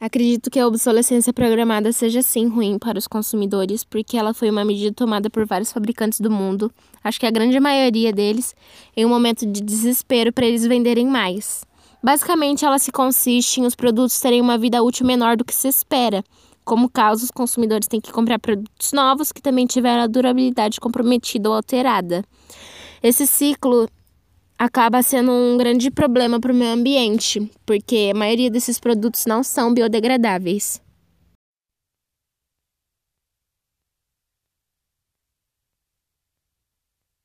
Acredito que a obsolescência programada seja sim ruim para os consumidores, porque ela foi uma medida tomada por vários fabricantes do mundo, acho que a grande maioria deles, em um momento de desespero para eles venderem mais. Basicamente, ela se consiste em os produtos terem uma vida útil menor do que se espera, como caso os consumidores tenham que comprar produtos novos que também tiveram a durabilidade comprometida ou alterada. Esse ciclo acaba sendo um grande problema para o meio ambiente, porque a maioria desses produtos não são biodegradáveis.